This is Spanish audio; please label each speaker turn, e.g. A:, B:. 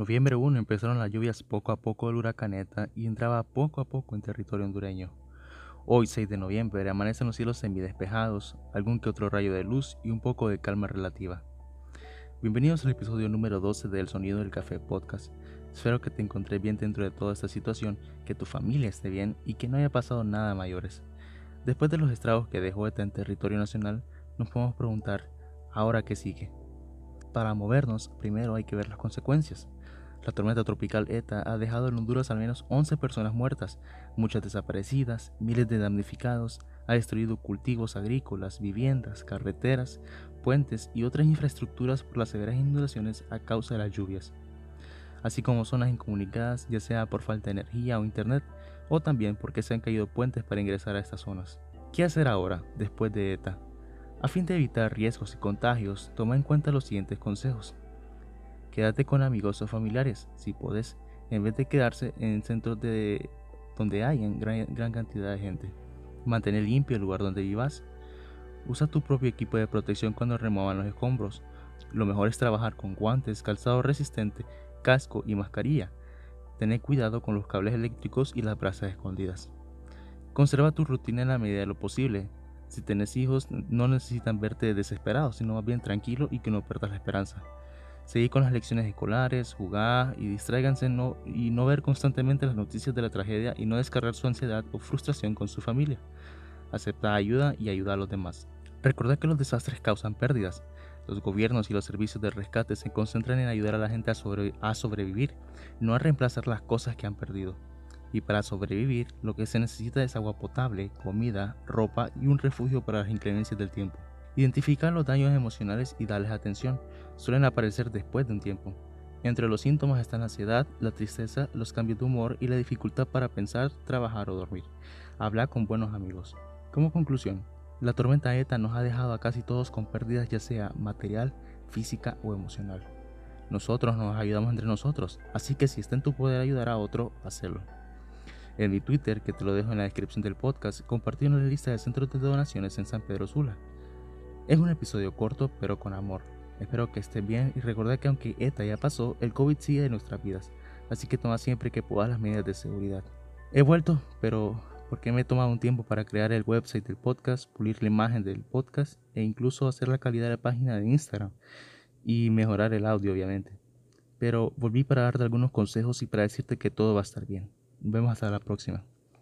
A: Noviembre 1 empezaron las lluvias poco a poco del huracán ETA y entraba poco a poco en territorio hondureño. Hoy, 6 de noviembre, amanecen los cielos semidespejados, algún que otro rayo de luz y un poco de calma relativa. Bienvenidos al episodio número 12 de El Sonido del Café Podcast. Espero que te encontré bien dentro de toda esta situación, que tu familia esté bien y que no haya pasado nada mayores. Después de los estragos que dejó ETA en territorio nacional, nos podemos preguntar, ¿ahora qué sigue? Para movernos, primero hay que ver las consecuencias. La tormenta tropical ETA ha dejado en Honduras al menos 11 personas muertas, muchas desaparecidas, miles de damnificados, ha destruido cultivos agrícolas, viviendas, carreteras, puentes y otras infraestructuras por las severas inundaciones a causa de las lluvias, así como zonas incomunicadas ya sea por falta de energía o internet o también porque se han caído puentes para ingresar a estas zonas. ¿Qué hacer ahora, después de ETA? A fin de evitar riesgos y contagios, toma en cuenta los siguientes consejos. Quédate con amigos o familiares, si puedes, en vez de quedarse en centros de donde hay gran, gran cantidad de gente. Mantén limpio el lugar donde vivas. Usa tu propio equipo de protección cuando remuevan los escombros. Lo mejor es trabajar con guantes, calzado resistente, casco y mascarilla. Ten cuidado con los cables eléctricos y las brasas escondidas. Conserva tu rutina en la medida de lo posible. Si tienes hijos, no necesitan verte desesperado, sino más bien tranquilo y que no pierdas la esperanza. Seguir con las lecciones escolares, jugar y distráiganse no, y no ver constantemente las noticias de la tragedia y no descargar su ansiedad o frustración con su familia. Acepta ayuda y ayuda a los demás. Recordad que los desastres causan pérdidas. Los gobiernos y los servicios de rescate se concentran en ayudar a la gente a, a sobrevivir, no a reemplazar las cosas que han perdido. Y para sobrevivir, lo que se necesita es agua potable, comida, ropa y un refugio para las inclemencias del tiempo. Identificar los daños emocionales y darles atención. Suelen aparecer después de un tiempo. Entre los síntomas están la ansiedad, la tristeza, los cambios de humor y la dificultad para pensar, trabajar o dormir. Habla con buenos amigos. Como conclusión, la tormenta ETA nos ha dejado a casi todos con pérdidas ya sea material, física o emocional. Nosotros nos ayudamos entre nosotros, así que si está en tu poder ayudar a otro, hazlo. En mi Twitter, que te lo dejo en la descripción del podcast, compartí una lista de centros de donaciones en San Pedro Sula. Es un episodio corto pero con amor. Espero que esté bien y recuerda que aunque ETA ya pasó, el COVID sigue en nuestras vidas, así que toma siempre que puedas las medidas de seguridad. He vuelto, pero porque me he tomado un tiempo para crear el website del podcast, pulir la imagen del podcast e incluso hacer la calidad de la página de Instagram y mejorar el audio obviamente. Pero volví para darte algunos consejos y para decirte que todo va a estar bien. Nos vemos hasta la próxima.